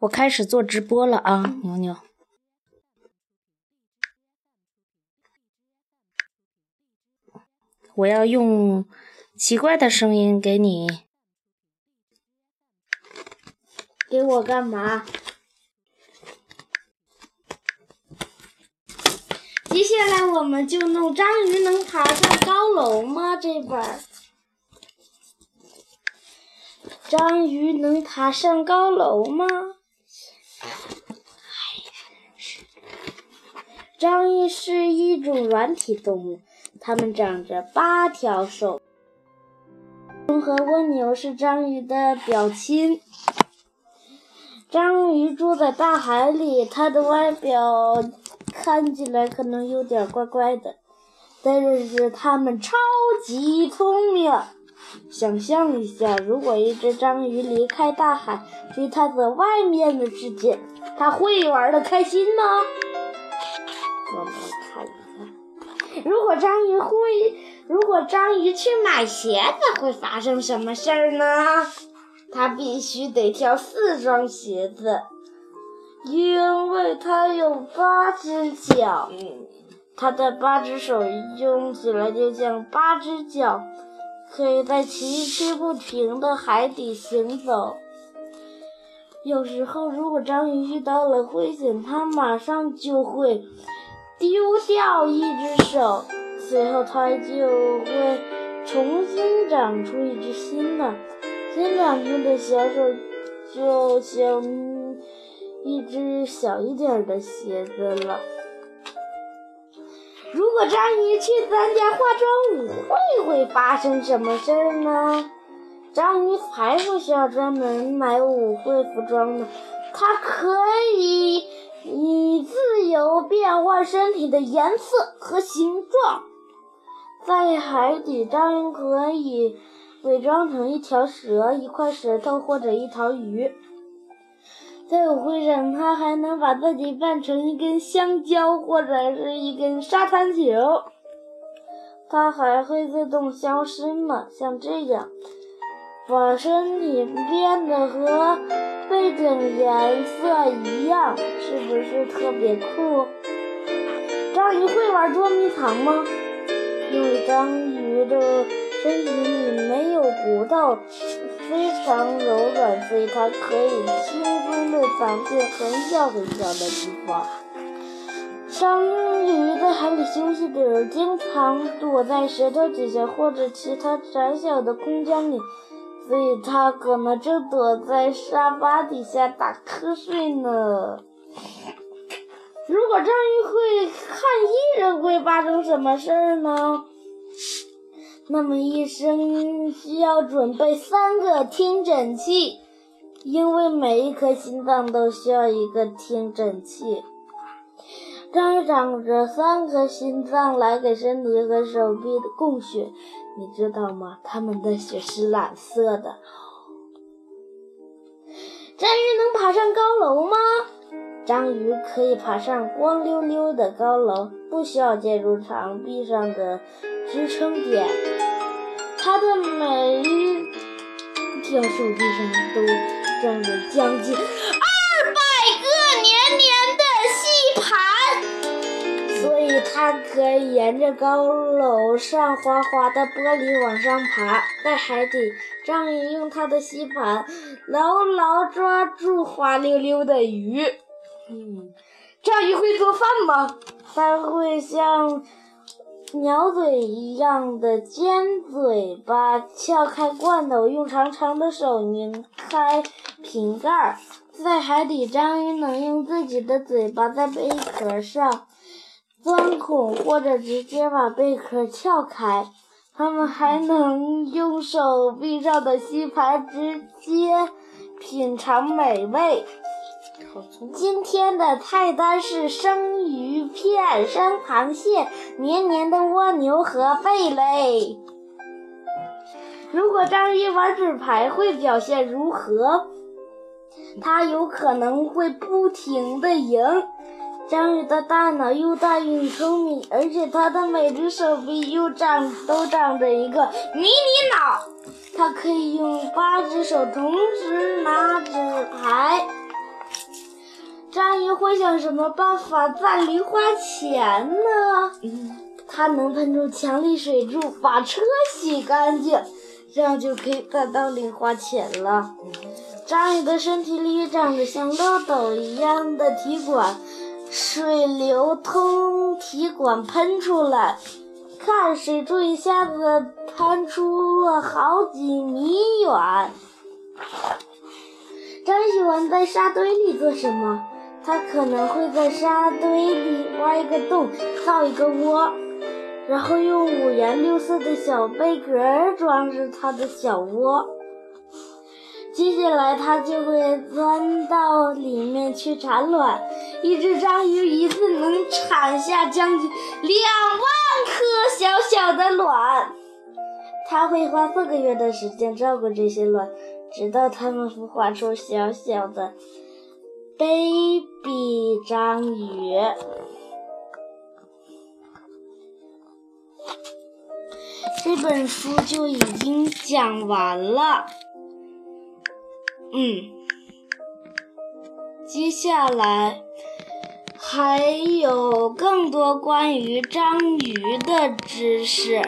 我开始做直播了啊，牛牛。我要用奇怪的声音给你，给我干嘛？接下来我们就弄章鱼能爬上高楼吗？这本章鱼能爬上高楼吗？章鱼是一种软体动物，它们长着八条手。龙和蜗牛是章鱼的表亲。章鱼住在大海里，它的外表。看起来可能有点怪怪的，但是它们超级聪明。想象一下，如果一只章鱼离开大海，去探索外面的世界，它会玩的开心吗？我们看一看，如果章鱼会，如果章鱼去买鞋子，会发生什么事儿呢？它必须得挑四双鞋子。因为它有八只脚，它的八只手用起来就像八只脚，可以在崎岖不平的海底行走。有时候，如果章鱼遇到了危险，它马上就会丢掉一只手，随后它就会重新长出一只新的。新长出的小手就像。一只小一点的鞋子了。如果章鱼去参加化妆舞会，会发生什么事儿呢？章鱼才不需要专门买舞会服装呢，它可以以自由变换身体的颜色和形状。在海底，章鱼可以伪装成一条蛇、一块石头或者一条鱼。在舞会上，它还能把自己扮成一根香蕉或者是一根沙滩球。它还会自动消失呢，像这样，把身体变得和背景颜色一，是不是特别酷？章鱼会玩捉迷藏吗？因为章鱼的身体里没有骨头。非常柔软，所以它可以轻松地藏进很小很小的地方。章鱼在海里休息的时候，经常躲在石头底下或者其他窄小的空间里，所以他可能正躲在沙发底下打瞌睡呢。如果章鱼会看艺人，会发生什么事儿呢？那么医生需要准备三个听诊器，因为每一颗心脏都需要一个听诊器。章鱼长着三颗心脏来给身体和手臂供血，你知道吗？它们的血是蓝色的。章鱼能爬上高楼吗？章鱼可以爬上光溜溜的高楼，不需要借助墙壁上的支撑点。它的每一条手臂上都装着将近可以沿着高楼上滑滑的玻璃往上爬。在海底，章鱼用它的吸盘牢牢抓住滑溜溜的鱼。嗯，章鱼会做饭吗？它会像。鸟嘴一样的尖嘴巴撬开罐头，用长长的手拧开瓶盖。在海底，章鱼能用自己的嘴巴在贝壳上钻孔，或者直接把贝壳撬开。它们还能用手臂上的吸盘直接品尝美味。今天的菜单是生鱼片、生螃蟹、黏黏的蜗牛和贝类。如果章鱼玩纸牌会表现如何？它有可能会不停的赢。章鱼的大脑又大又聪明，而且它的每只手臂又长都长着一个迷你脑。它可以用八只手同时拿纸牌。章鱼会想什么办法赚零花钱呢？它，能喷出强力水柱，把车洗干净，这样就可以赚到零花钱了。章鱼的身体里长着像漏斗一样的体管，水流通体管喷出来，看水柱一下子喷出了好几米远。张喜欢在沙堆里做什么？他可能会在沙堆里挖一个洞，造一个窝，然后用五颜六色的小贝壳装饰他的小窝。接下来，它就会钻到里面去产卵。一只章鱼一次能产下将近两万颗小小的卵。它会花四个月的时间照顾这些卵。直到它们孵化出小小的 baby 章鱼。这本书就已经讲完了。嗯，接下来还有更多关于章鱼的知识。